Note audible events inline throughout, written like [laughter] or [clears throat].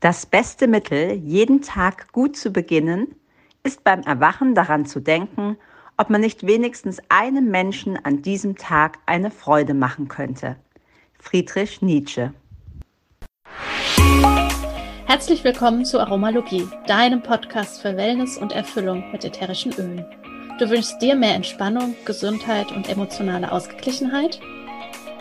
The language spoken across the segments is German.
Das beste Mittel, jeden Tag gut zu beginnen, ist beim Erwachen daran zu denken, ob man nicht wenigstens einem Menschen an diesem Tag eine Freude machen könnte. Friedrich Nietzsche. Herzlich willkommen zu Aromalogie, deinem Podcast für Wellness und Erfüllung mit ätherischen Ölen. Du wünschst dir mehr Entspannung, Gesundheit und emotionale Ausgeglichenheit?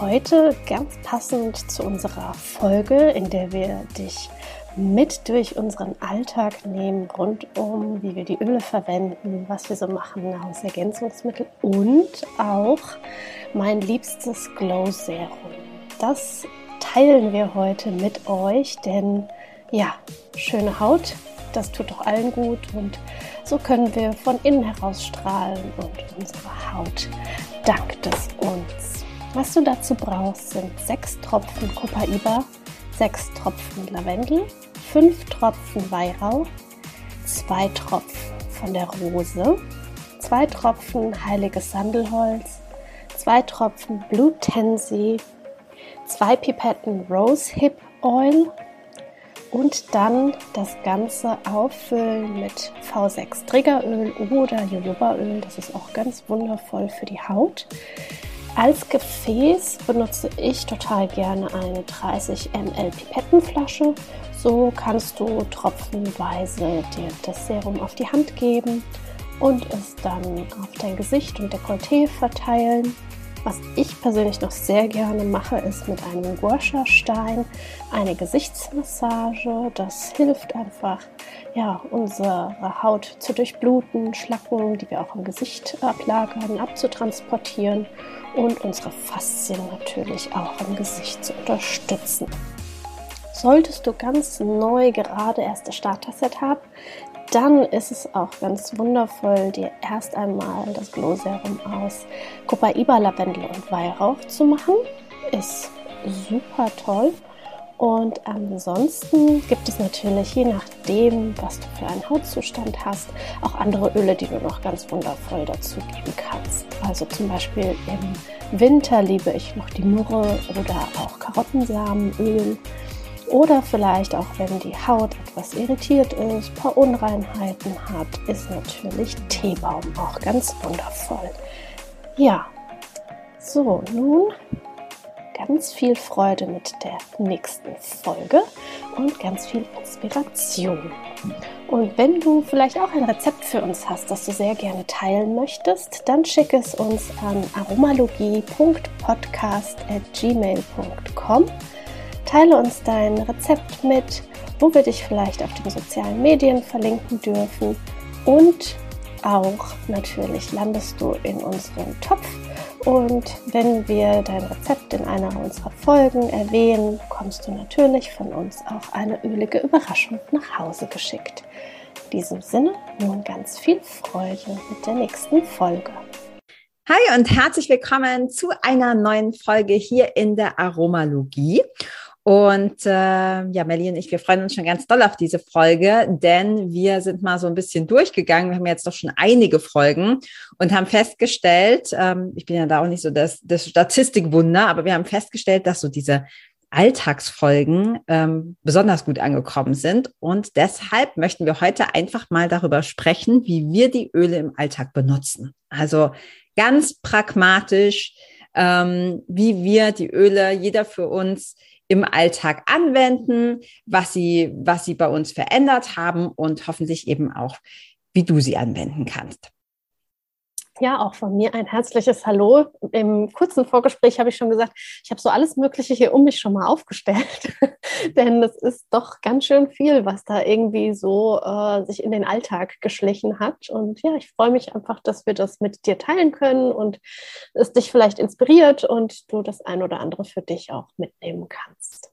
heute ganz passend zu unserer Folge, in der wir dich mit durch unseren Alltag nehmen, rund um, wie wir die Öle verwenden, was wir so machen, Nahrungsergänzungsmittel und auch mein liebstes Glow Serum. Das teilen wir heute mit euch, denn ja, schöne Haut, das tut doch allen gut und so können wir von innen heraus strahlen und unsere Haut dankt es uns. Was du dazu brauchst, sind 6 Tropfen Copaiba, 6 Tropfen Lavendel, 5 Tropfen Weihrauch, 2 Tropfen von der Rose, 2 Tropfen heiliges Sandelholz, 2 Tropfen Blue Tansy, 2 Pipetten Rose Hip Oil und dann das Ganze auffüllen mit V6 Triggeröl oder Jojobaöl. Das ist auch ganz wundervoll für die Haut. Als Gefäß benutze ich total gerne eine 30 ml Pipettenflasche. So kannst du tropfenweise dir das Serum auf die Hand geben und es dann auf dein Gesicht und Dekolleté verteilen. Was ich persönlich noch sehr gerne mache, ist mit einem Guasha-Stein eine Gesichtsmassage. Das hilft einfach, ja, unsere Haut zu durchbluten, Schlacken, die wir auch im Gesicht ablagern, abzutransportieren und unsere Faszien natürlich auch im Gesicht zu unterstützen. Solltest du ganz neu gerade erst das Starter-Set haben, dann ist es auch ganz wundervoll, dir erst einmal das Glow Serum aus Copaiba, Lavendel und Weihrauch zu machen. Ist super toll und ansonsten gibt es natürlich, je nachdem, was du für einen Hautzustand hast, auch andere Öle, die du noch ganz wundervoll dazu geben kannst. Also zum Beispiel im Winter liebe ich noch die Murre oder auch Karottensamenöl. Oder vielleicht auch, wenn die Haut etwas irritiert ist, ein paar Unreinheiten hat, ist natürlich Teebaum auch ganz wundervoll. Ja, so, nun ganz viel Freude mit der nächsten Folge und ganz viel Inspiration. Und wenn du vielleicht auch ein Rezept für uns hast, das du sehr gerne teilen möchtest, dann schick es uns an aromalogie.podcast.gmail.com. Teile uns dein Rezept mit, wo wir dich vielleicht auf den sozialen Medien verlinken dürfen. Und auch natürlich landest du in unserem Topf und wenn wir dein Rezept in einer unserer Folgen erwähnen, bekommst du natürlich von uns auch eine ölige Überraschung nach Hause geschickt. In diesem Sinne nun ganz viel Freude mit der nächsten Folge. Hi und herzlich willkommen zu einer neuen Folge hier in der Aromalogie. Und äh, ja, Melly und ich, wir freuen uns schon ganz doll auf diese Folge, denn wir sind mal so ein bisschen durchgegangen. Wir haben jetzt doch schon einige Folgen und haben festgestellt, ähm, ich bin ja da auch nicht so das, das Statistikwunder, aber wir haben festgestellt, dass so diese Alltagsfolgen ähm, besonders gut angekommen sind. Und deshalb möchten wir heute einfach mal darüber sprechen, wie wir die Öle im Alltag benutzen. Also ganz pragmatisch, ähm, wie wir die Öle, jeder für uns, im Alltag anwenden, was sie, was sie bei uns verändert haben und hoffentlich eben auch, wie du sie anwenden kannst. Ja, auch von mir ein herzliches Hallo. Im kurzen Vorgespräch habe ich schon gesagt, ich habe so alles Mögliche hier um mich schon mal aufgestellt. [laughs] Denn es ist doch ganz schön viel, was da irgendwie so äh, sich in den Alltag geschlichen hat. Und ja, ich freue mich einfach, dass wir das mit dir teilen können und es dich vielleicht inspiriert und du das ein oder andere für dich auch mitnehmen kannst.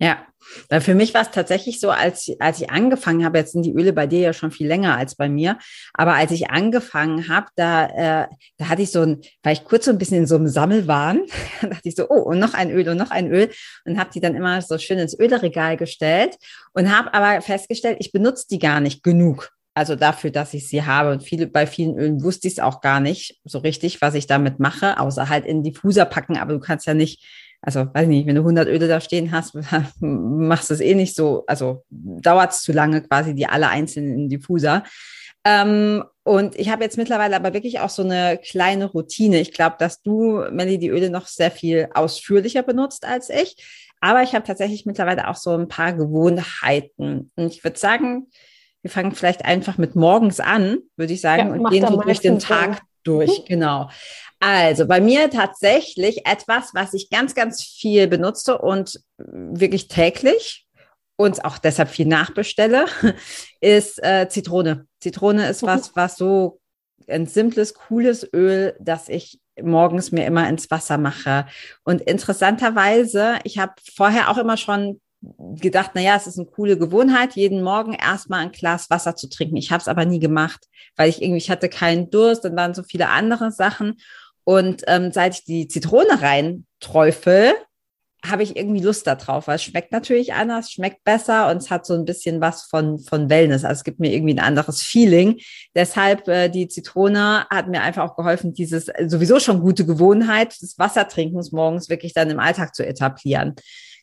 Ja, weil für mich war es tatsächlich so, als, als ich angefangen habe, jetzt sind die Öle bei dir ja schon viel länger als bei mir, aber als ich angefangen habe, da, äh, da hatte ich so ein, war ich kurz so ein bisschen in so einem Sammelwahn, [laughs] da dachte ich so, oh, und noch ein Öl und noch ein Öl und habe die dann immer so schön ins Öleregal gestellt und habe aber festgestellt, ich benutze die gar nicht genug. Also dafür, dass ich sie habe. Und viele, bei vielen Ölen wusste ich es auch gar nicht so richtig, was ich damit mache, außer halt in Diffuser packen. Aber du kannst ja nicht also weiß nicht, wenn du 100 Öle da stehen hast, [laughs] machst du es eh nicht so, also dauert es zu lange quasi die alle einzeln in Diffuser. Ähm, und ich habe jetzt mittlerweile aber wirklich auch so eine kleine Routine. Ich glaube, dass du, Melly, die Öle noch sehr viel ausführlicher benutzt als ich. Aber ich habe tatsächlich mittlerweile auch so ein paar Gewohnheiten. Und ich würde sagen, wir fangen vielleicht einfach mit morgens an, würde ich sagen, ja, und gehen so durch den Tag durch. Mhm. Genau. Also bei mir tatsächlich etwas, was ich ganz, ganz viel benutze und wirklich täglich und auch deshalb viel nachbestelle, [laughs] ist äh, Zitrone. Zitrone ist was, mhm. was so ein simples, cooles Öl, das ich morgens mir immer ins Wasser mache. Und interessanterweise, ich habe vorher auch immer schon gedacht, na ja, es ist eine coole Gewohnheit, jeden Morgen erstmal ein Glas Wasser zu trinken. Ich habe es aber nie gemacht, weil ich irgendwie, ich hatte keinen Durst, dann waren so viele andere Sachen. Und ähm, seit ich die Zitrone rein träufel, habe ich irgendwie Lust darauf, weil es schmeckt natürlich anders, schmeckt besser und es hat so ein bisschen was von, von Wellness. Also es gibt mir irgendwie ein anderes Feeling. Deshalb äh, die Zitrone hat mir einfach auch geholfen, dieses sowieso schon gute Gewohnheit des Wassertrinkens morgens wirklich dann im Alltag zu etablieren.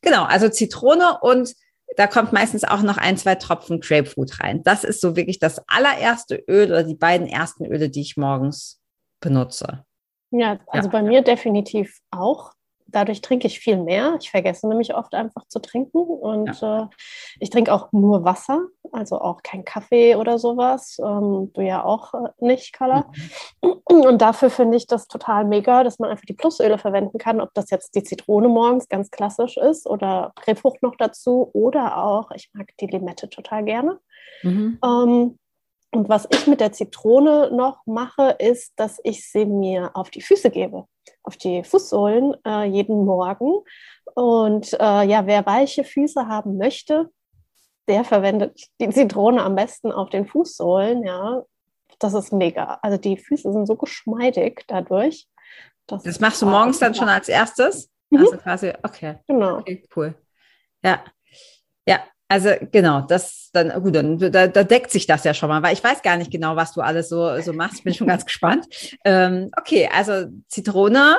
Genau, also Zitrone und da kommt meistens auch noch ein, zwei Tropfen Grapefruit rein. Das ist so wirklich das allererste Öl oder die beiden ersten Öle, die ich morgens benutze. Ja, also ja. bei mir definitiv auch. Dadurch trinke ich viel mehr. Ich vergesse nämlich oft einfach zu trinken und ja. äh, ich trinke auch nur Wasser, also auch kein Kaffee oder sowas. Ähm, du ja auch äh, nicht, Carla. Mhm. Und dafür finde ich das total mega, dass man einfach die Plusöle verwenden kann, ob das jetzt die Zitrone morgens ganz klassisch ist oder Rebfrucht noch dazu oder auch, ich mag die Limette total gerne. Mhm. Ähm, und was ich mit der Zitrone noch mache, ist, dass ich sie mir auf die Füße gebe, auf die Fußsohlen äh, jeden Morgen. Und äh, ja, wer weiche Füße haben möchte, der verwendet die Zitrone am besten auf den Fußsohlen. Ja, das ist mega. Also die Füße sind so geschmeidig dadurch. Das, das machst du morgens dann schon als erstes? Mhm. Also quasi, okay. Genau. Okay, cool. Ja. Also genau, das dann gut, dann da, da, deckt sich das ja schon mal, weil ich weiß gar nicht genau, was du alles so so machst. Bin schon ganz gespannt. Ähm, okay, also Zitrone,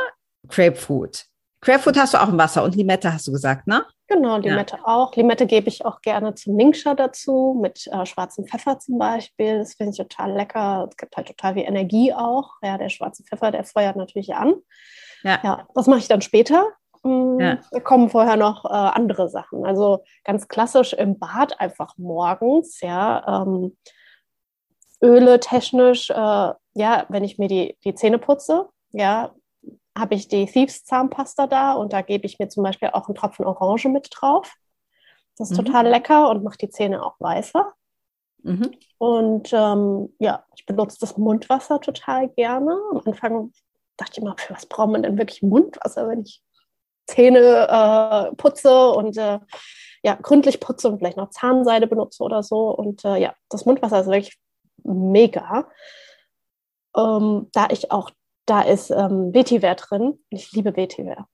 Grapefruit. Grapefruit hast du auch im Wasser und Limette hast du gesagt, ne? Genau, Limette ja. auch. Limette gebe ich auch gerne zum Ningxia dazu, mit äh, schwarzem Pfeffer zum Beispiel. Das finde ich total lecker. Es gibt halt total viel Energie auch. Ja, der schwarze Pfeffer, der feuert natürlich an. Ja, ja das mache ich dann später. Ja. Mm, kommen vorher noch äh, andere Sachen. Also ganz klassisch im Bad einfach morgens, ja. Ähm, Öle technisch, äh, ja, wenn ich mir die, die Zähne putze, ja, habe ich die Thieves Zahnpasta da und da gebe ich mir zum Beispiel auch einen Tropfen Orange mit drauf. Das ist mhm. total lecker und macht die Zähne auch weißer. Mhm. Und ähm, ja, ich benutze das Mundwasser total gerne. Am Anfang dachte ich immer, für was braucht man denn wirklich Mundwasser, wenn ich Zähne äh, putze und äh, ja, gründlich putze und vielleicht noch Zahnseide benutze oder so. Und äh, ja, das Mundwasser ist wirklich mega. Ähm, da ich auch, da ist ähm, Vetiver drin. Ich liebe Vetiver.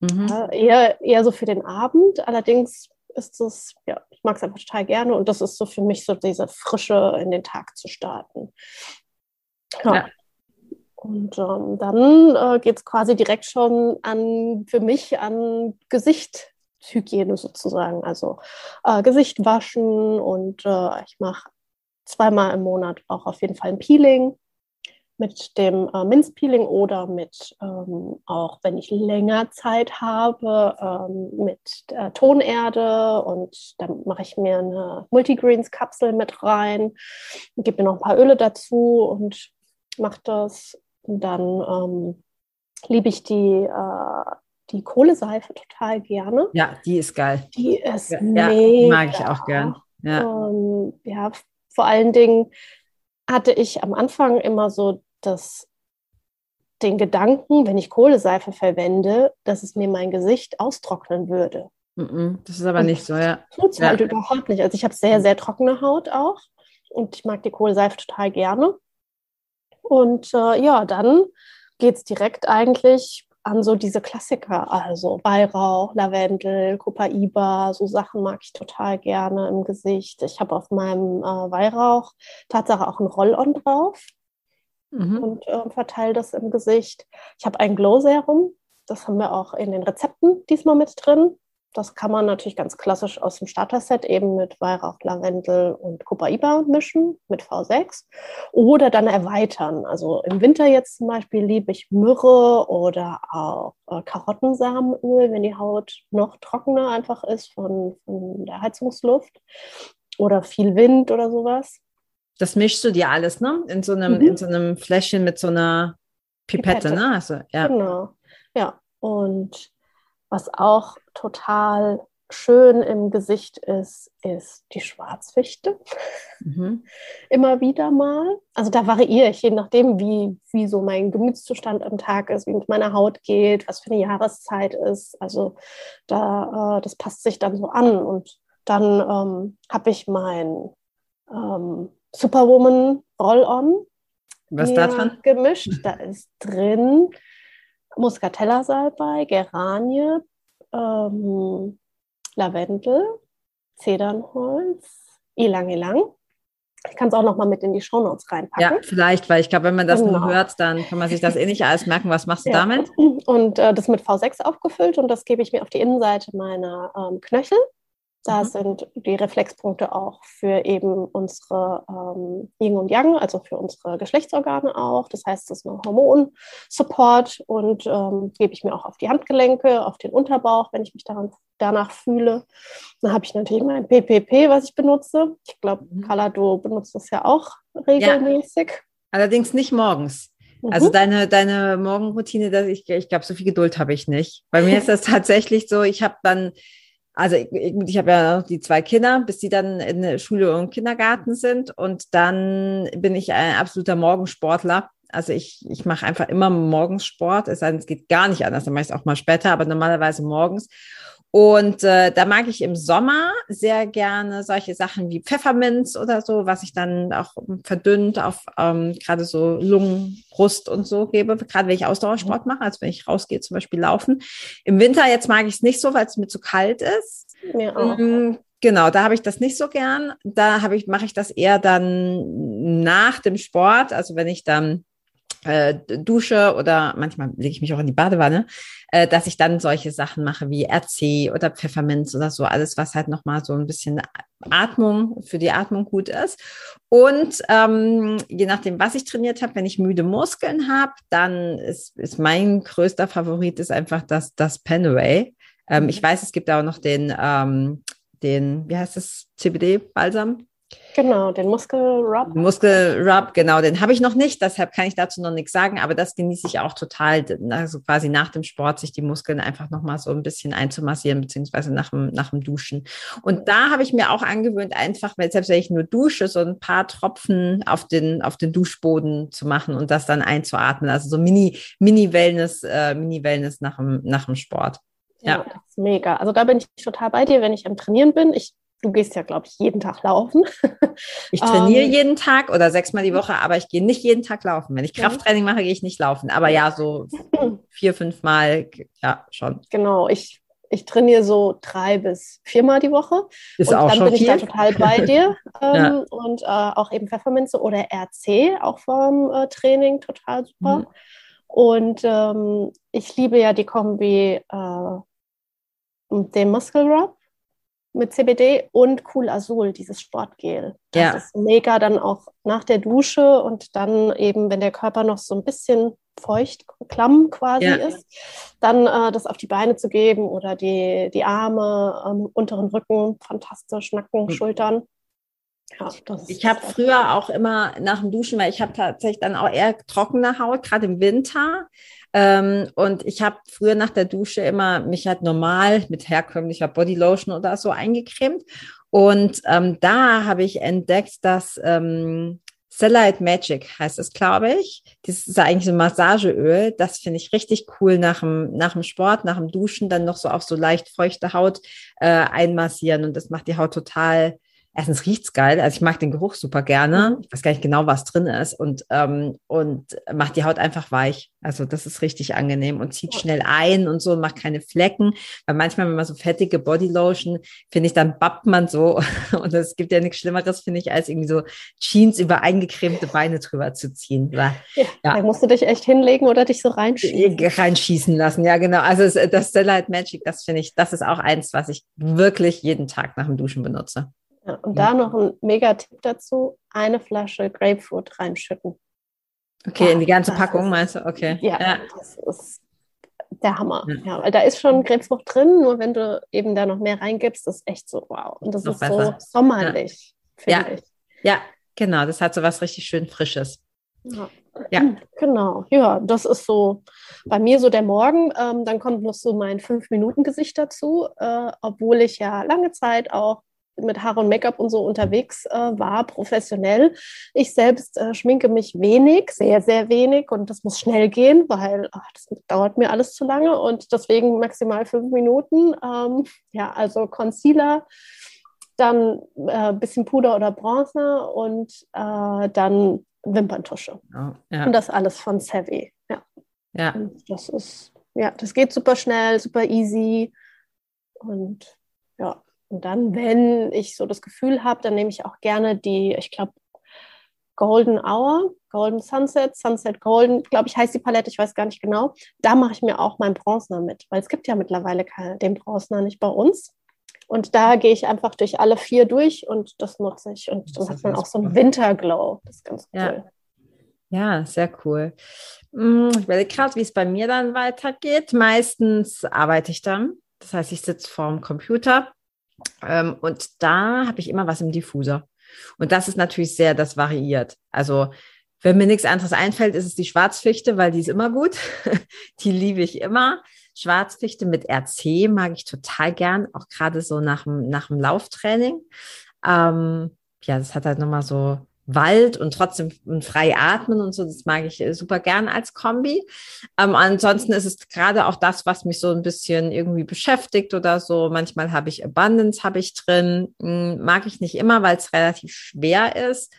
Mhm. Ja, eher, eher so für den Abend. Allerdings ist es, ja, ich mag es einfach total gerne und das ist so für mich so diese Frische in den Tag zu starten. Ja. ja. Und ähm, dann äh, geht es quasi direkt schon an, für mich an Gesichtshygiene sozusagen. Also äh, Gesicht waschen und äh, ich mache zweimal im Monat auch auf jeden Fall ein Peeling mit dem äh, Minzpeeling oder mit ähm, auch, wenn ich länger Zeit habe, ähm, mit äh, Tonerde und dann mache ich mir eine Multigreens-Kapsel mit rein, gebe mir noch ein paar Öle dazu und mache das dann ähm, liebe ich die, äh, die Kohleseife total gerne. Ja, die ist geil. Die ist ja, mega. Ja, mag ich auch gern. Ja. Und, ja, vor allen Dingen hatte ich am Anfang immer so das, den Gedanken, wenn ich Kohleseife verwende, dass es mir mein Gesicht austrocknen würde. Das ist aber nicht so, ja. Tut es halt überhaupt nicht. Also ich habe sehr, sehr trockene Haut auch und ich mag die Kohlseife total gerne. Und äh, ja, dann geht es direkt eigentlich an so diese Klassiker, also Weihrauch, Lavendel, Copaiba, so Sachen mag ich total gerne im Gesicht. Ich habe auf meinem äh, Weihrauch Tatsache auch ein Roll-On drauf mhm. und äh, verteile das im Gesicht. Ich habe ein Glow-Serum, das haben wir auch in den Rezepten diesmal mit drin. Das kann man natürlich ganz klassisch aus dem Starter-Set eben mit Weihrauch, Lavendel und Copaiba mischen mit V6 oder dann erweitern. Also im Winter jetzt zum Beispiel liebe ich Myrrhe oder auch äh, Karottensamenöl, wenn die Haut noch trockener einfach ist von, von der Heizungsluft oder viel Wind oder sowas. Das mischst du dir alles, ne? In so einem, mhm. in so einem Fläschchen mit so einer Pipette, Pipette. ne? Also, ja. Genau. Ja. Und was auch total schön im Gesicht ist, ist die Schwarzfichte. Mhm. [laughs] Immer wieder mal. Also da variiere ich, je nachdem, wie, wie so mein Gemütszustand am Tag ist, wie mit meiner Haut geht, was für eine Jahreszeit ist. Also da, äh, das passt sich dann so an. Und dann ähm, habe ich mein ähm, Superwoman Roll-On. Was da dran? Gemischt. Da ist drin Muscatella-Salbei, Geranie, ähm, Lavendel, Zedernholz, Ilang Ilang. Ich kann es auch noch mal mit in die Shownotes reinpacken. Ja, vielleicht, weil ich glaube, wenn man das genau. nur hört, dann kann man sich das eh nicht [laughs] alles merken. Was machst du ja. damit? Und äh, das mit V6 aufgefüllt und das gebe ich mir auf die Innenseite meiner ähm, Knöchel. Da mhm. sind die Reflexpunkte auch für eben unsere ähm, Yin und Yang, also für unsere Geschlechtsorgane auch. Das heißt, das ist ein Hormonsupport und ähm, gebe ich mir auch auf die Handgelenke, auf den Unterbauch, wenn ich mich daran, danach fühle. Dann habe ich natürlich mein PPP, was ich benutze. Ich glaube, mhm. Carla, du benutzt das ja auch regelmäßig. Ja. Allerdings nicht morgens. Also mhm. deine, deine Morgenroutine, dass ich, ich glaube, so viel Geduld habe ich nicht. Bei mir ist das tatsächlich so, ich habe dann also ich, ich, ich habe ja noch die zwei Kinder, bis die dann in der Schule und Kindergarten sind. Und dann bin ich ein absoluter Morgensportler. Also ich, ich mache einfach immer morgens Sport, es geht gar nicht anders, dann mache ich es auch mal später, aber normalerweise morgens. Und äh, da mag ich im Sommer sehr gerne solche Sachen wie Pfefferminz oder so, was ich dann auch verdünnt auf ähm, gerade so Lungen, Brust und so gebe, gerade wenn ich Ausdauersport mache, also wenn ich rausgehe, zum Beispiel laufen. Im Winter jetzt mag ich es nicht so, weil es mir zu kalt ist. Mir auch. Mhm. Genau, da habe ich das nicht so gern. Da habe ich, mache ich das eher dann nach dem Sport, also wenn ich dann äh, dusche oder manchmal lege ich mich auch in die Badewanne, äh, dass ich dann solche Sachen mache wie RC oder Pfefferminz oder so, alles, was halt nochmal so ein bisschen Atmung, für die Atmung gut ist. Und ähm, je nachdem, was ich trainiert habe, wenn ich müde Muskeln habe, dann ist, ist mein größter Favorit ist einfach das, das Penaway. Ähm, ich weiß, es gibt auch noch den, ähm, den, wie heißt das, CBD-Balsam? Genau, den Muskelrub. Muskelrub, genau, den habe ich noch nicht, deshalb kann ich dazu noch nichts sagen, aber das genieße ich auch total, also quasi nach dem Sport sich die Muskeln einfach nochmal so ein bisschen einzumassieren, beziehungsweise nach dem, nach dem Duschen. Und da habe ich mir auch angewöhnt, einfach, selbst wenn ich nur dusche, so ein paar Tropfen auf den, auf den Duschboden zu machen und das dann einzuatmen. Also so Mini, Mini-Wellness, äh, Mini-Wellness nach dem, nach dem Sport. Ja, ja, das ist mega. Also da bin ich total bei dir, wenn ich am Trainieren bin. Ich Du gehst ja, glaube ich, jeden Tag laufen. Ich trainiere um, ähm, jeden Tag oder sechsmal die Woche, aber ich gehe nicht jeden Tag laufen. Wenn ich Krafttraining mache, gehe ich nicht laufen. Aber ja, so [clears throat] vier, fünf Mal, ja, schon. Genau, ich, ich trainiere so drei bis viermal die Woche. Ist und auch dann schon bin viel. ich da total bei [laughs] dir. Ähm, ja. Und äh, auch eben Pfefferminze oder RC, auch vom äh, Training, total super. Mhm. Und ähm, ich liebe ja die Kombi äh, den Muscle Rub mit CBD und Cool Azul, dieses Sportgel. Das ja. ist mega dann auch nach der Dusche und dann eben, wenn der Körper noch so ein bisschen feucht, klamm quasi ja. ist, dann äh, das auf die Beine zu geben oder die, die Arme, ähm, unteren Rücken, fantastisch, Nacken, mhm. Schultern. Ja, ich habe früher auch immer nach dem Duschen, weil ich habe tatsächlich dann auch eher trockene Haut, gerade im Winter. Ähm, und ich habe früher nach der Dusche immer mich halt normal mit herkömmlicher Bodylotion oder so eingecremt. Und ähm, da habe ich entdeckt, dass ähm, Cellulite Magic heißt es, glaube ich. Das ist eigentlich so ein Massageöl. Das finde ich richtig cool nach dem, nach dem Sport, nach dem Duschen, dann noch so auf so leicht feuchte Haut äh, einmassieren. Und das macht die Haut total erstens riecht's geil, also ich mag den Geruch super gerne. Mhm. Ich weiß gar nicht genau, was drin ist und, ähm, und macht die Haut einfach weich. Also das ist richtig angenehm und zieht schnell ein und so und macht keine Flecken. Weil manchmal, wenn man so fettige Bodylotion, finde ich, dann bappt man so [laughs] und es gibt ja nichts Schlimmeres, finde ich, als irgendwie so Jeans über eingecremte Beine drüber zu ziehen. Ja, ja. Da musst du dich echt hinlegen oder dich so reinschießen. Reinschießen lassen, ja genau. Also das Stellite Magic, das finde ich, das ist auch eins, was ich wirklich jeden Tag nach dem Duschen benutze. Ja, und da noch ein Mega-Tipp dazu: eine Flasche Grapefruit reinschütten. Okay, ja, in die ganze Packung meinst du? Okay. Ja, ja, das ist der Hammer. Ja. weil da ist schon Grapefrucht drin, nur wenn du eben da noch mehr reingibst, ist echt so wow. Und das ist besser. so sommerlich, ja. finde ich. Ja, genau. Das hat so was richtig schön Frisches. Ja. ja. [clears throat] Genau, ja, das ist so bei mir so der Morgen. Ähm, dann kommt noch so mein Fünf-Minuten-Gesicht dazu, äh, obwohl ich ja lange Zeit auch mit Haare und Make-up und so unterwegs äh, war, professionell. Ich selbst äh, schminke mich wenig, sehr, sehr wenig und das muss schnell gehen, weil ach, das dauert mir alles zu lange und deswegen maximal fünf Minuten. Ähm, ja, also Concealer, dann ein äh, bisschen Puder oder Bronzer und äh, dann Wimperntusche. Oh, ja. Und das alles von Savvy. Ja. ja. Und das ist, ja, das geht super schnell, super easy und ja. Und dann, wenn ich so das Gefühl habe, dann nehme ich auch gerne die, ich glaube, Golden Hour, Golden Sunset, Sunset Golden, glaube ich, heißt die Palette, ich weiß gar nicht genau. Da mache ich mir auch meinen Bronzer mit, weil es gibt ja mittlerweile den Bronzer nicht bei uns. Und da gehe ich einfach durch alle vier durch und das nutze ich. Und dann hat man auch so einen Winterglow. Das ist ganz cool. Ja. ja sehr cool. Hm, ich überlege gerade, wie es bei mir dann weitergeht. Meistens arbeite ich dann. Das heißt, ich sitze vorm Computer ähm, und da habe ich immer was im Diffuser. Und das ist natürlich sehr, das variiert. Also wenn mir nichts anderes einfällt, ist es die Schwarzfichte, weil die ist immer gut. [laughs] die liebe ich immer. Schwarzfichte mit RC mag ich total gern, auch gerade so nach dem, nach dem Lauftraining. Ähm, ja, das hat halt nochmal so Wald und trotzdem frei atmen und so, das mag ich äh, super gern als Kombi. Ähm, ansonsten ist es gerade auch das, was mich so ein bisschen irgendwie beschäftigt oder so. Manchmal habe ich Abundance, habe ich drin, hm, mag ich nicht immer, weil es relativ schwer ist.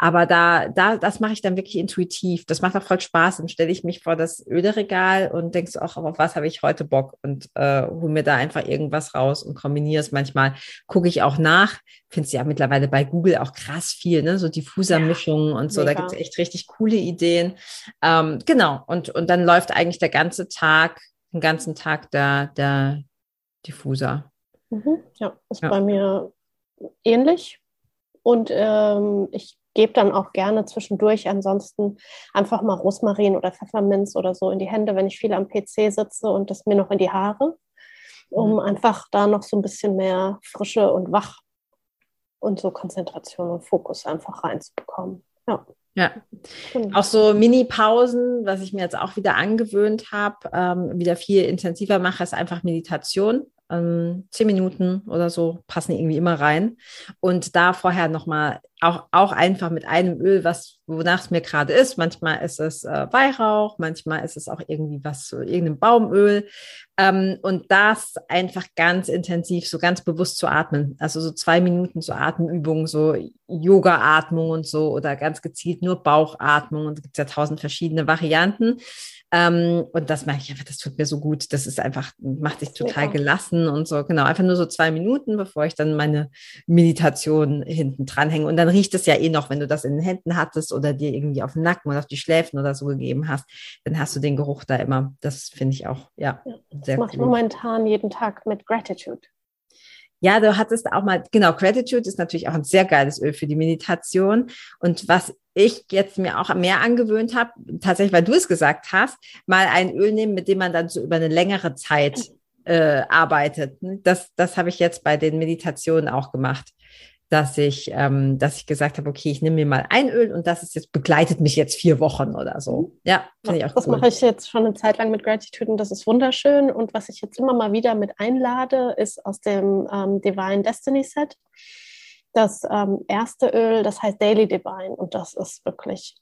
Aber da, da, das mache ich dann wirklich intuitiv. Das macht auch voll Spaß. Dann stelle ich mich vor das Öleregal und denkst auch, auf was habe ich heute Bock und äh, hole mir da einfach irgendwas raus und kombiniere es. Manchmal gucke ich auch nach. Findest ja mittlerweile bei Google auch krass viel, ne? So Diffusermischungen ja, und so. Mega. Da gibt es echt richtig coole Ideen. Ähm, genau. Und, und dann läuft eigentlich der ganze Tag, den ganzen Tag der, der Diffuser. Mhm. Ja, ist ja. bei mir ähnlich. Und ähm, ich gebe dann auch gerne zwischendurch ansonsten einfach mal Rosmarin oder Pfefferminz oder so in die Hände, wenn ich viel am PC sitze und das mir noch in die Haare, um mhm. einfach da noch so ein bisschen mehr Frische und Wach und so Konzentration und Fokus einfach reinzubekommen. Ja. Ja, genau. auch so Mini-Pausen, was ich mir jetzt auch wieder angewöhnt habe, ähm, wieder viel intensiver mache, ist einfach Meditation ähm, zehn Minuten oder so passen irgendwie immer rein. Und da vorher nochmal auch, auch einfach mit einem Öl, was, wonach es mir gerade ist. Manchmal ist es äh, Weihrauch, manchmal ist es auch irgendwie was, irgendein Baumöl. Ähm, und das einfach ganz intensiv, so ganz bewusst zu atmen. Also so zwei Minuten so Atemübungen, so Yoga-Atmung und so oder ganz gezielt nur Bauchatmung. Und es gibt ja tausend verschiedene Varianten. Ähm, und das mache ich einfach, das tut mir so gut. Das ist einfach, macht sich total Super. gelassen und so. Genau, einfach nur so zwei Minuten, bevor ich dann meine Meditation hinten dranhänge. Und dann riecht es ja eh noch, wenn du das in den Händen hattest oder dir irgendwie auf den Nacken oder auf die Schläfen oder so gegeben hast, dann hast du den Geruch da immer. Das finde ich auch, ja, ja sehr das mache ich momentan jeden Tag mit Gratitude. Ja, du hattest auch mal, genau, Gratitude ist natürlich auch ein sehr geiles Öl für die Meditation. Und was ich jetzt mir auch mehr angewöhnt habe, tatsächlich, weil du es gesagt hast, mal ein Öl nehmen, mit dem man dann so über eine längere Zeit äh, arbeitet. Das, das habe ich jetzt bei den Meditationen auch gemacht dass ich, ähm, dass ich gesagt habe, okay, ich nehme mir mal ein Öl und das ist jetzt, begleitet mich jetzt vier Wochen oder so. Ja, finde ich auch Das cool. mache ich jetzt schon eine Zeit lang mit Gratitude und das ist wunderschön. Und was ich jetzt immer mal wieder mit einlade, ist aus dem ähm, Divine Destiny Set. Das ähm, erste Öl, das heißt Daily Divine und das ist wirklich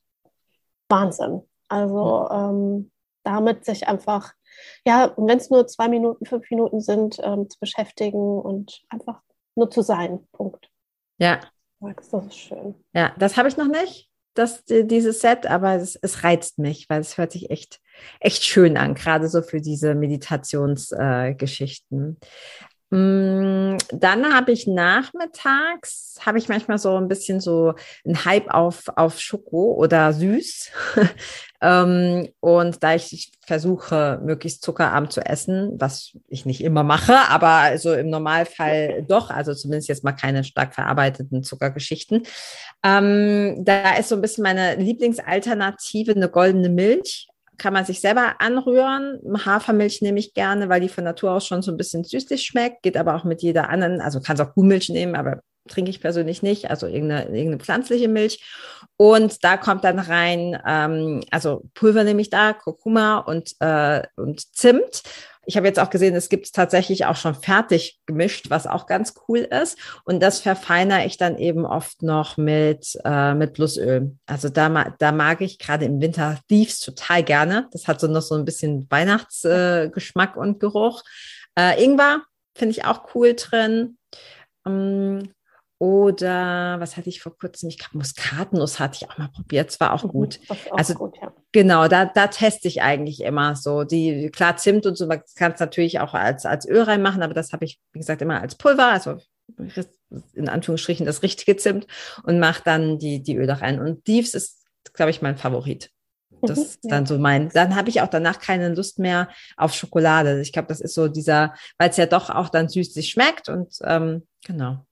Wahnsinn. Also ähm, damit sich einfach, ja, wenn es nur zwei Minuten, fünf Minuten sind, ähm, zu beschäftigen und einfach nur zu sein. Punkt. Ja. Das ist schön. Ja, das habe ich noch nicht, das, dieses Set, aber es, es reizt mich, weil es hört sich echt, echt schön an, gerade so für diese Meditationsgeschichten. Äh, Mm, dann habe ich nachmittags, habe ich manchmal so ein bisschen so einen Hype auf, auf Schoko oder süß. Ähm, und da ich, ich, versuche, möglichst zuckerarm zu essen, was ich nicht immer mache, aber also im Normalfall [laughs] doch, also zumindest jetzt mal keine stark verarbeiteten Zuckergeschichten. Ähm, da ist so ein bisschen meine Lieblingsalternative eine goldene Milch kann man sich selber anrühren. Hafermilch nehme ich gerne, weil die von Natur aus schon so ein bisschen süßlich schmeckt, geht aber auch mit jeder anderen, also kannst auch Kuhmilch nehmen, aber trinke ich persönlich nicht, also irgendeine, irgendeine pflanzliche Milch. Und da kommt dann rein, ähm, also Pulver nehme ich da, Kurkuma und, äh, und Zimt. Ich habe jetzt auch gesehen, es gibt tatsächlich auch schon fertig gemischt, was auch ganz cool ist. Und das verfeinere ich dann eben oft noch mit, äh, mit Plusöl. Also da, da mag ich gerade im Winter Thieves total gerne. Das hat so noch so ein bisschen Weihnachtsgeschmack äh, und Geruch. Äh, Ingwer finde ich auch cool drin. Ähm, oder was hatte ich vor kurzem? Ich glaube, Muskatnuss hatte ich auch mal probiert. Es war auch mhm, gut. Auch also gut, ja. genau, da, da teste ich eigentlich immer so. Die, klar, Zimt und so, man kann es natürlich auch als, als Öl reinmachen, aber das habe ich, wie gesagt, immer als Pulver, also in Anführungsstrichen das richtige Zimt und mache dann die, die Öle rein. Und Thieves ist, glaube ich, mein Favorit. Das mhm, ist dann so mein. Dann habe ich auch danach keine Lust mehr auf Schokolade. Ich glaube, das ist so dieser, weil es ja doch auch dann süßlich schmeckt und ähm, genau.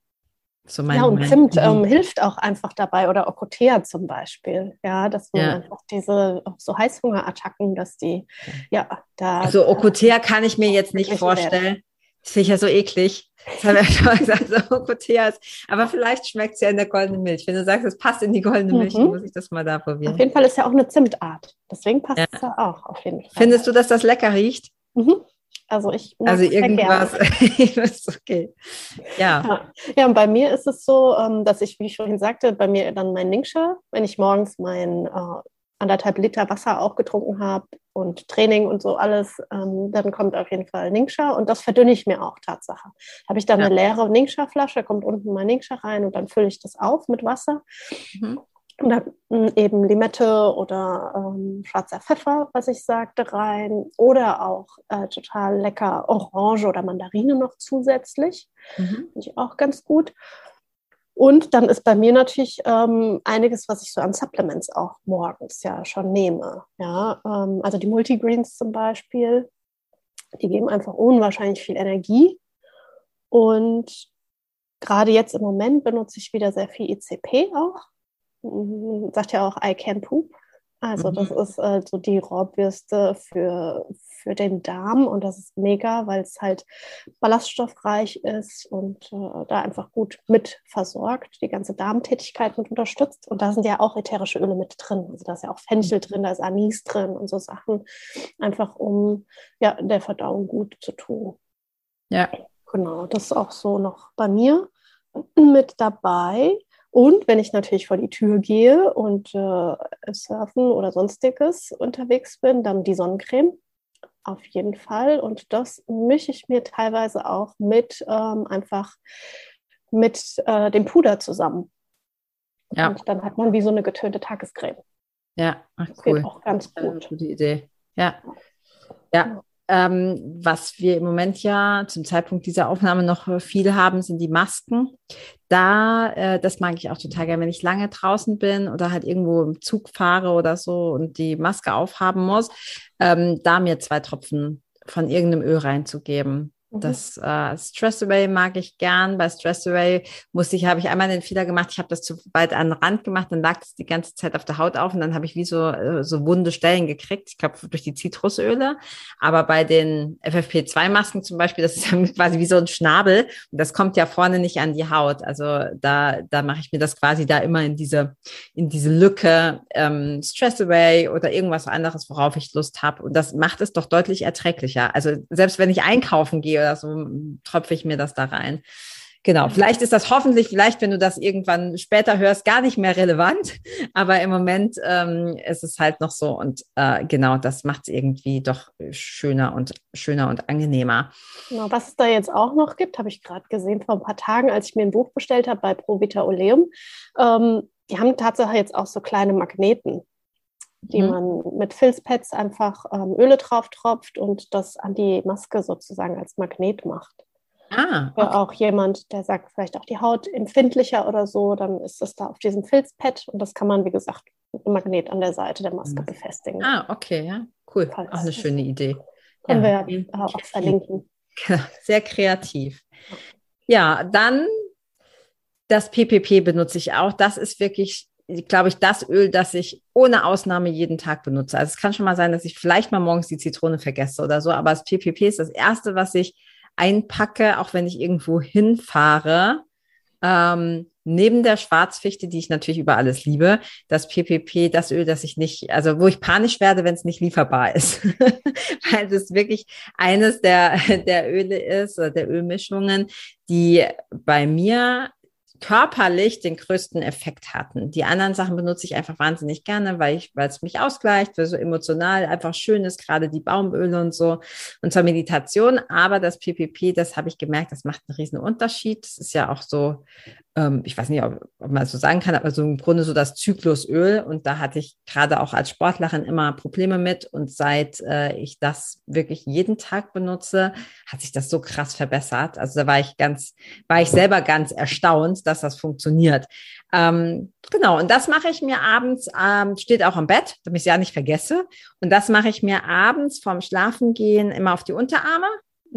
So ja, und Zimt ähm, hilft auch einfach dabei oder Okotea zum Beispiel. Ja, dass man ja. einfach diese so Heißhungerattacken, dass die, ja, da. Also Okotea kann ich mir jetzt nicht vorstellen. Das finde ich ja so eklig. Das haben wir ja [laughs] schon gesagt, so Okotea ist. Aber vielleicht schmeckt es ja in der goldenen Milch. Wenn du sagst, es passt in die goldene Milch, mhm. muss ich das mal da probieren. Auf jeden Fall ist ja auch eine Zimtart. Deswegen passt ja. es ja auch auf jeden Fall. Findest du, dass das lecker riecht? Mhm. Also ich also irgendwas [laughs] ist okay. Ja. ja. ja. und bei mir ist es so, ähm, dass ich, wie ich vorhin sagte, bei mir dann mein Ningxia, wenn ich morgens mein äh, anderthalb Liter Wasser auch getrunken habe und Training und so alles, ähm, dann kommt auf jeden Fall Ningxia und das verdünne ich mir auch, Tatsache. Habe ich dann ja. eine leere Ningxia-Flasche, kommt unten mein Ningxia rein und dann fülle ich das auf mit Wasser. Mhm. Und dann hm, eben Limette oder ähm, schwarzer Pfeffer, was ich sagte, rein. Oder auch äh, total lecker Orange oder Mandarine noch zusätzlich. Mhm. Finde ich auch ganz gut. Und dann ist bei mir natürlich ähm, einiges, was ich so an Supplements auch morgens ja schon nehme. Ja, ähm, also die Multigreens zum Beispiel, die geben einfach unwahrscheinlich viel Energie. Und gerade jetzt im Moment benutze ich wieder sehr viel ECP auch sagt ja auch I can poop. Also das mhm. ist äh, so die Rohrbürste für, für den Darm und das ist mega, weil es halt ballaststoffreich ist und äh, da einfach gut mit versorgt, die ganze Darmtätigkeit mit unterstützt. Und da sind ja auch ätherische Öle mit drin. Also da ist ja auch Fenchel drin, da ist Anis drin und so Sachen, einfach um ja, der Verdauung gut zu tun. Ja. Genau, das ist auch so noch bei mir mit dabei. Und wenn ich natürlich vor die Tür gehe und äh, surfen oder sonstiges unterwegs bin, dann die Sonnencreme. Auf jeden Fall. Und das mische ich mir teilweise auch mit ähm, einfach mit äh, dem Puder zusammen. Ja. Und dann hat man wie so eine getönte Tagescreme. Ja, Ach, das cool. geht auch ganz gut. Gute Idee. Ja. Ja, ähm, was wir im Moment ja zum Zeitpunkt dieser Aufnahme noch viel haben, sind die Masken. Da, äh, das mag ich auch total gerne, wenn ich lange draußen bin oder halt irgendwo im Zug fahre oder so und die Maske aufhaben muss, ähm, da mir zwei Tropfen von irgendeinem Öl reinzugeben. Mhm. Das äh, Stress Away mag ich gern. Bei Stress Away musste ich, habe ich einmal den Fehler gemacht, ich habe das zu weit an den Rand gemacht, dann lag es die ganze Zeit auf der Haut auf und dann habe ich wie so, äh, so wunde Stellen gekriegt. Ich glaube, durch die Zitrusöle. Aber bei den FFP2-Masken zum Beispiel, das ist ja [laughs] quasi wie so ein Schnabel und das kommt ja vorne nicht an die Haut. Also da, da mache ich mir das quasi da immer in diese, in diese Lücke ähm, Stress Away oder irgendwas anderes, worauf ich Lust habe. Und das macht es doch deutlich erträglicher. Also selbst wenn ich einkaufen gehe so, tropfe ich mir das da rein. Genau, vielleicht ist das hoffentlich, vielleicht, wenn du das irgendwann später hörst, gar nicht mehr relevant. [laughs] Aber im Moment ähm, ist es halt noch so und äh, genau, das macht es irgendwie doch schöner und schöner und angenehmer. Genau, was es da jetzt auch noch gibt, habe ich gerade gesehen vor ein paar Tagen, als ich mir ein Buch bestellt habe bei Provita Oleum. Ähm, die haben tatsächlich jetzt auch so kleine Magneten, die mhm. man mit Filzpads einfach ähm, Öle drauf tropft und das an die Maske sozusagen als Magnet macht. Ah, okay. auch jemand, der sagt, vielleicht auch die Haut empfindlicher oder so, dann ist das da auf diesem Filzpad und das kann man, wie gesagt, mit einem Magnet an der Seite der Maske mhm. befestigen. Ah, okay, ja, cool. Falls auch eine schöne Idee. Können ja. wir ja auch verlinken. [laughs] Sehr kreativ. Ja, dann das PPP benutze ich auch. Das ist wirklich, glaube ich, das Öl, das ich ohne Ausnahme jeden Tag benutze. Also es kann schon mal sein, dass ich vielleicht mal morgens die Zitrone vergesse oder so, aber das PPP ist das erste, was ich einpacke, auch wenn ich irgendwo hinfahre. Ähm, neben der Schwarzfichte, die ich natürlich über alles liebe, das PPP, das Öl, das ich nicht, also wo ich panisch werde, wenn es nicht lieferbar ist, [laughs] weil es wirklich eines der, [laughs] der Öle ist, oder der Ölmischungen, die bei mir körperlich den größten Effekt hatten. Die anderen Sachen benutze ich einfach wahnsinnig gerne, weil ich, weil es mich ausgleicht, weil so emotional einfach schön ist, gerade die Baumöle und so und zur Meditation. Aber das PPP, das habe ich gemerkt, das macht einen riesen Unterschied. Das ist ja auch so ähm, ich weiß nicht, ob, ob, man so sagen kann, aber so im Grunde so das Zyklusöl. Und da hatte ich gerade auch als Sportlerin immer Probleme mit. Und seit äh, ich das wirklich jeden Tag benutze, hat sich das so krass verbessert. Also da war ich ganz, war ich selber ganz erstaunt, dass das funktioniert. Ähm, genau, und das mache ich mir abends, ähm, steht auch am Bett, damit ich es ja nicht vergesse. Und das mache ich mir abends vorm Schlafengehen immer auf die Unterarme.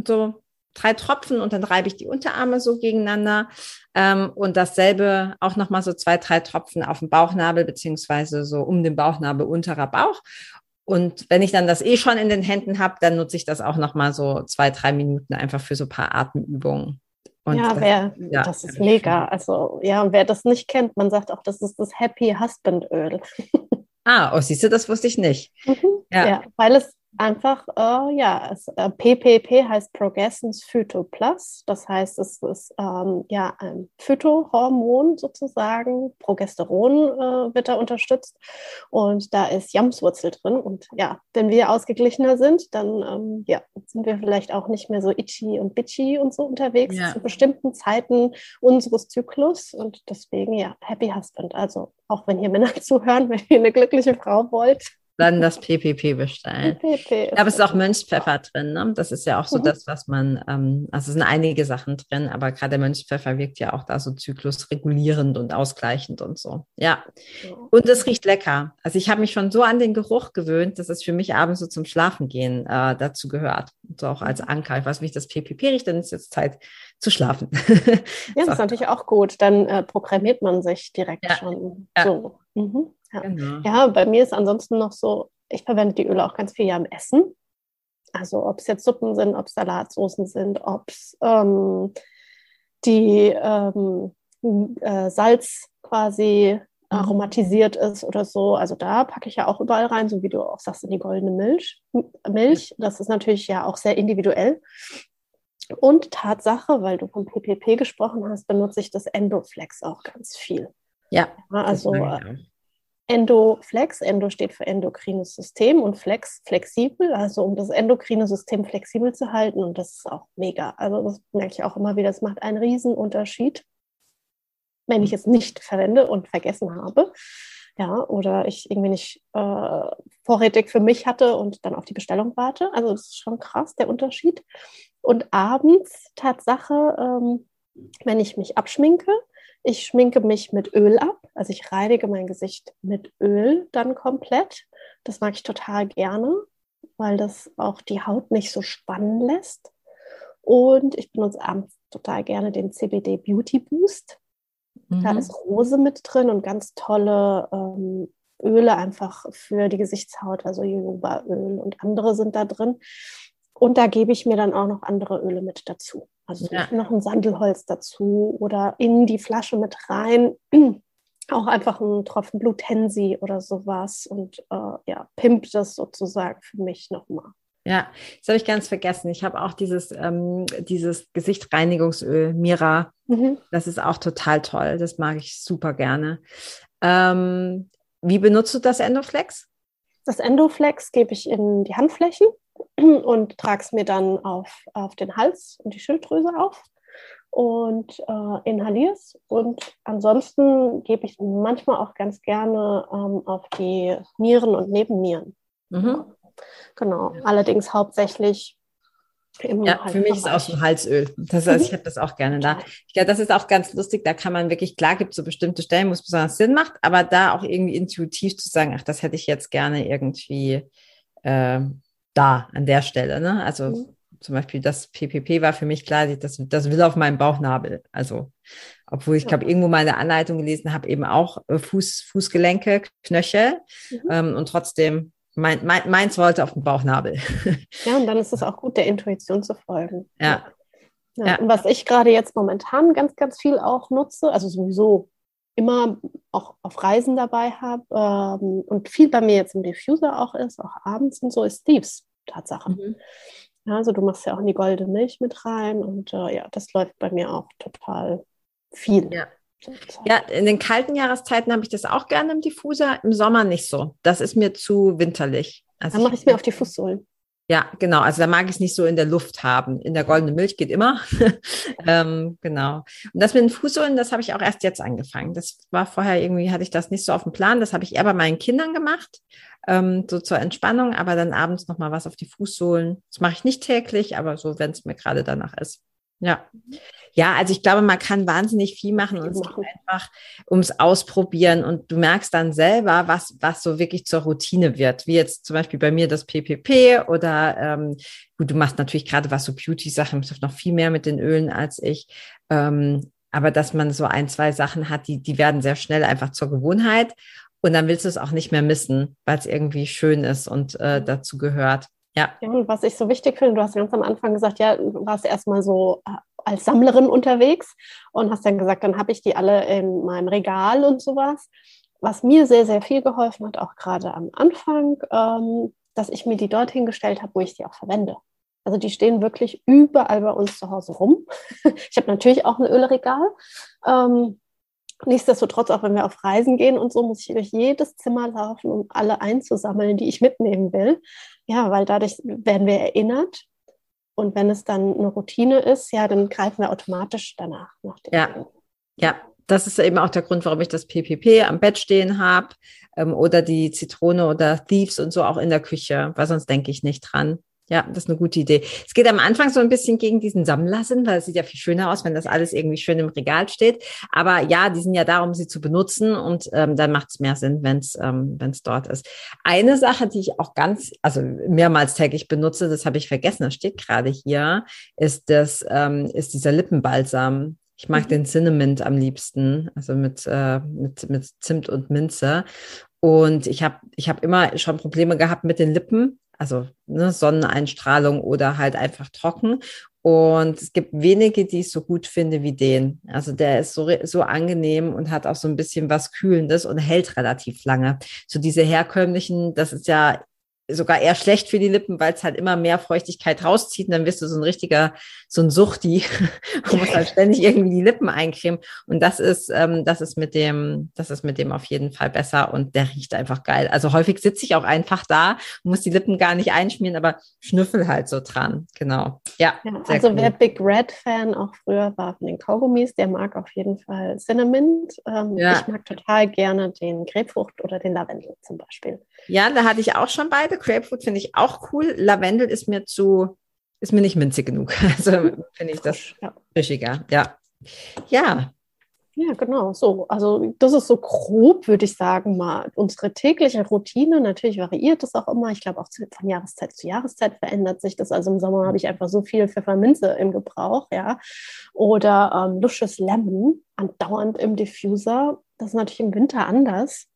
So drei Tropfen und dann reibe ich die Unterarme so gegeneinander. Ähm, und dasselbe auch nochmal so zwei, drei Tropfen auf dem Bauchnabel, beziehungsweise so um den Bauchnabel unterer Bauch. Und wenn ich dann das eh schon in den Händen habe, dann nutze ich das auch nochmal so zwei, drei Minuten einfach für so ein paar Atemübungen. Und ja, das, wer, ja, das ist mega. Also ja, und wer das nicht kennt, man sagt auch, das ist das Happy Husband Öl. Ah, oh, siehst du, das wusste ich nicht. [laughs] Mhm, ja. ja. weil es einfach, äh, ja, es, äh, PPP heißt Progestins Phyto Plus. Das heißt, es ist ähm, ja ein Phytohormon sozusagen. Progesteron äh, wird da unterstützt und da ist Jamswurzel drin. Und ja, wenn wir ausgeglichener sind, dann ähm, ja, sind wir vielleicht auch nicht mehr so itchy und bitchy und so unterwegs ja. zu bestimmten Zeiten unseres Zyklus. Und deswegen ja, Happy Husband. Also auch wenn hier Männer [laughs] zuhören, wenn ihr eine glückliche Frau wollt, dann das PPP bestellen. PPP aber es ist auch Mönchspfeffer drin. Ne? Das ist ja auch so mhm. das, was man, ähm, also es sind einige Sachen drin, aber gerade der Mönchspfeffer wirkt ja auch da so zyklusregulierend und ausgleichend und so. Ja. Und es riecht lecker. Also ich habe mich schon so an den Geruch gewöhnt, dass es für mich abends so zum Schlafengehen äh, dazu gehört. So auch als Anker. Ich weiß, wie ich das PPP riecht, dann ist jetzt Zeit zu schlafen. [laughs] ja, das ist natürlich auch gut. Dann äh, programmiert man sich direkt ja. schon ja. so. Mhm. Ja. Genau. ja, bei mir ist ansonsten noch so, ich verwende die Öle auch ganz viel ja im Essen. Also ob es jetzt Suppen sind, ob es Salatsoßen sind, ob es ähm, die ähm, äh, Salz quasi mhm. aromatisiert ist oder so. Also da packe ich ja auch überall rein, so wie du auch sagst, in die goldene Milch. Milch, das ist natürlich ja auch sehr individuell. Und Tatsache, weil du vom PPP gesprochen hast, benutze ich das Endoflex auch ganz viel. Ja. ja also Endoflex, Endo steht für endokrines System und Flex flexibel, also um das endokrine System flexibel zu halten und das ist auch mega. Also das merke ich auch immer wieder, das macht einen riesen Unterschied, wenn ich es nicht verwende und vergessen habe. Ja, oder ich irgendwie nicht äh, vorrätig für mich hatte und dann auf die Bestellung warte. Also das ist schon krass, der Unterschied. Und abends, Tatsache, ähm, wenn ich mich abschminke, ich schminke mich mit Öl ab. Also ich reinige mein Gesicht mit Öl dann komplett. Das mag ich total gerne, weil das auch die Haut nicht so spannen lässt. Und ich benutze abends total gerne den CBD Beauty Boost. Mhm. Da ist Rose mit drin und ganz tolle ähm, Öle einfach für die Gesichtshaut, also Jojobaöl und andere sind da drin. Und da gebe ich mir dann auch noch andere Öle mit dazu. Also ja. noch ein Sandelholz dazu oder in die Flasche mit rein. [clears throat] Auch einfach ein Tropfen Blutensi oder sowas und äh, ja, pimpt das sozusagen für mich nochmal. Ja, das habe ich ganz vergessen. Ich habe auch dieses, ähm, dieses Gesichtreinigungsöl, Mira. Mhm. Das ist auch total toll. Das mag ich super gerne. Ähm, wie benutzt du das Endoflex? Das Endoflex gebe ich in die Handflächen und trage es mir dann auf, auf den Hals und die Schilddrüse auf und äh, inhaliere es. Und ansonsten gebe ich manchmal auch ganz gerne ähm, auf die Nieren und Nebennieren. Mhm. Genau, ja. allerdings hauptsächlich im ja, für mich ist auch so ein Halsöl. Das heißt, ich habe das auch gerne da. Ich glaube, das ist auch ganz lustig. Da kann man wirklich, klar gibt es so bestimmte Stellen, wo es besonders Sinn macht, aber da auch irgendwie intuitiv zu sagen, ach, das hätte ich jetzt gerne irgendwie äh, da an der Stelle. Ne? Also mhm. zum Beispiel das PPP war für mich klar, das, das will auf meinem Bauchnabel. Also, obwohl ich glaube, irgendwo mal eine Anleitung gelesen habe, eben auch äh, Fuß, Fußgelenke, Knöchel mhm. ähm, und trotzdem mein, mein, meins wollte auf den Bauchnabel. [laughs] Ja, und dann ist es auch gut, der Intuition zu folgen. Ja. ja. ja. Und was ich gerade jetzt momentan ganz, ganz viel auch nutze, also sowieso immer auch auf Reisen dabei habe ähm, und viel bei mir jetzt im Diffuser auch ist, auch abends und so, ist Steves Tatsache. Mhm. Ja, also du machst ja auch in die goldene Milch mit rein und äh, ja, das läuft bei mir auch total viel. Ja. Ja, in den kalten Jahreszeiten habe ich das auch gerne im Diffuser, im Sommer nicht so. Das ist mir zu winterlich. Also Dann mache ich es mir auf die Fußsohlen. Ja, genau. Also da mag ich es nicht so in der Luft haben. In der goldenen Milch geht immer. [laughs] ähm, genau. Und das mit den Fußsohlen, das habe ich auch erst jetzt angefangen. Das war vorher irgendwie, hatte ich das nicht so auf dem Plan. Das habe ich eher bei meinen Kindern gemacht, ähm, so zur Entspannung, aber dann abends nochmal was auf die Fußsohlen. Das mache ich nicht täglich, aber so, wenn es mir gerade danach ist. Ja. Ja, also ich glaube, man kann wahnsinnig viel machen und es geht einfach ums Ausprobieren und du merkst dann selber, was, was so wirklich zur Routine wird. Wie jetzt zum Beispiel bei mir das PPP oder ähm, gut, du machst natürlich gerade was so Beauty-Sachen, noch viel mehr mit den Ölen als ich. Ähm, aber dass man so ein, zwei Sachen hat, die, die werden sehr schnell einfach zur Gewohnheit und dann willst du es auch nicht mehr missen, weil es irgendwie schön ist und äh, dazu gehört. Ja. ja. Und was ich so wichtig finde, du hast ganz am Anfang gesagt, ja, du warst erstmal so äh, als Sammlerin unterwegs und hast dann gesagt, dann habe ich die alle in meinem Regal und sowas. Was mir sehr, sehr viel geholfen hat, auch gerade am Anfang, ähm, dass ich mir die dorthin gestellt habe, wo ich die auch verwende. Also die stehen wirklich überall bei uns zu Hause rum. [laughs] ich habe natürlich auch ein Ölregal. Ähm, nichtsdestotrotz, auch wenn wir auf Reisen gehen und so, muss ich durch jedes Zimmer laufen, um alle einzusammeln, die ich mitnehmen will. Ja, weil dadurch werden wir erinnert und wenn es dann eine Routine ist, ja, dann greifen wir automatisch danach. Nach ja, ja, das ist eben auch der Grund, warum ich das PPP am Bett stehen habe ähm, oder die Zitrone oder Thieves und so auch in der Küche, weil sonst denke ich nicht dran. Ja, das ist eine gute Idee. Es geht am Anfang so ein bisschen gegen diesen Sammlersinn, weil es sieht ja viel schöner aus, wenn das alles irgendwie schön im Regal steht. Aber ja, die sind ja da, um sie zu benutzen und ähm, dann macht es mehr Sinn, wenn es ähm, wenn's dort ist. Eine Sache, die ich auch ganz, also mehrmals täglich benutze, das habe ich vergessen, das steht gerade hier, ist das, ähm, ist dieser Lippenbalsam. Ich mag mhm. den Cinnamon am liebsten, also mit, äh, mit, mit Zimt und Minze. Und ich habe ich hab immer schon Probleme gehabt mit den Lippen also ne, Sonneneinstrahlung oder halt einfach trocken. Und es gibt wenige, die ich so gut finde wie den. Also der ist so, so angenehm und hat auch so ein bisschen was Kühlendes und hält relativ lange. So diese herkömmlichen, das ist ja sogar eher schlecht für die Lippen, weil es halt immer mehr Feuchtigkeit rauszieht und dann wirst du so ein richtiger, so ein Suchti [laughs] und musst halt ständig irgendwie die Lippen eincremen. Und das ist, ähm, das ist mit dem, das ist mit dem auf jeden Fall besser und der riecht einfach geil. Also häufig sitze ich auch einfach da und muss die Lippen gar nicht einschmieren, aber schnüffel halt so dran. Genau. Ja. ja also cool. wer Big Red Fan auch früher war von den Kaugummis, der mag auf jeden Fall Cinnamon. Ähm, ja. Ich mag total gerne den Grapefrucht oder den Lavendel zum Beispiel. Ja, da hatte ich auch schon beide. Grapefruit finde ich auch cool. Lavendel ist mir zu, ist mir nicht minzig genug. [laughs] Also finde ich das ja. fischiger. Ja. Ja. Ja, genau, so. Also das ist so grob, würde ich sagen, mal unsere tägliche Routine. Natürlich variiert das auch immer. Ich glaube, auch von Jahreszeit zu Jahreszeit verändert sich das. Also im Sommer habe ich einfach so viel Pfefferminze im Gebrauch, ja. Oder ähm, Luscious Lemon andauernd im Diffuser. Das ist natürlich im Winter anders.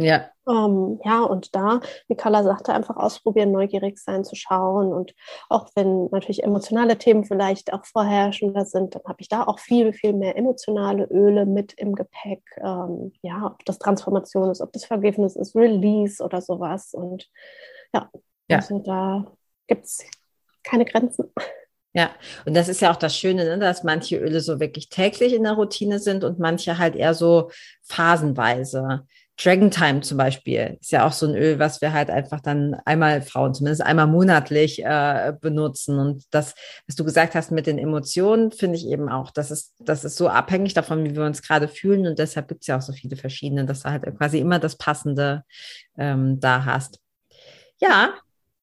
Ja. Ähm, ja, und da, wie Carla sagte, einfach ausprobieren, neugierig sein, zu schauen. Und auch wenn natürlich emotionale Themen vielleicht auch vorherrschender sind, dann habe ich da auch viel, viel mehr emotionale Öle mit im Gepäck. Ähm, ja, ob das Transformation ist, ob das Vergiftnis ist, Release oder sowas. Und ja, ja. also da gibt es keine Grenzen. Ja, und das ist ja auch das Schöne, ne, dass manche Öle so wirklich täglich in der Routine sind und manche halt eher so phasenweise. Dragon Time zum Beispiel ist ja auch so ein Öl, was wir halt einfach dann einmal, Frauen zumindest einmal monatlich äh, benutzen. Und das, was du gesagt hast mit den Emotionen, finde ich eben auch, das ist, das ist so abhängig davon, wie wir uns gerade fühlen. Und deshalb gibt es ja auch so viele verschiedene, dass du halt quasi immer das Passende ähm, da hast. Ja,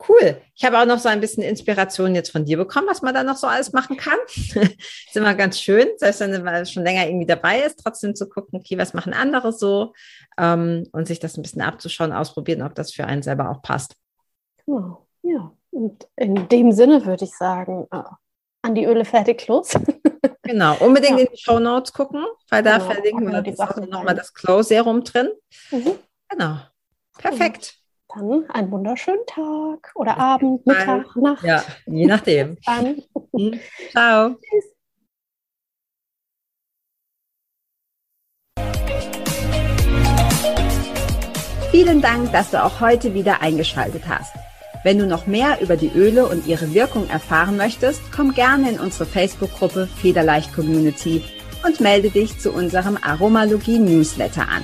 Cool. Ich habe auch noch so ein bisschen Inspiration jetzt von dir bekommen, was man da noch so alles machen kann. [laughs] ist immer ganz schön, selbst wenn man schon länger irgendwie dabei ist, trotzdem zu gucken, okay, was machen andere so ähm, und sich das ein bisschen abzuschauen, ausprobieren, ob das für einen selber auch passt. Genau, ja. Und in dem Sinne würde ich sagen, äh, an die Öle fertig los. [laughs] genau, unbedingt ja. in die Show Notes gucken, weil da genau, verlinken wir die Sachen nochmal das Glow Serum drin. Mhm. Genau. Perfekt. Dann einen wunderschönen Tag oder Abend, Mittag, Nacht. Ja, je nachdem. Dann. Mhm. Ciao. Tschüss. Vielen Dank, dass du auch heute wieder eingeschaltet hast. Wenn du noch mehr über die Öle und ihre Wirkung erfahren möchtest, komm gerne in unsere Facebook-Gruppe Federleicht Community und melde dich zu unserem Aromalogie Newsletter an.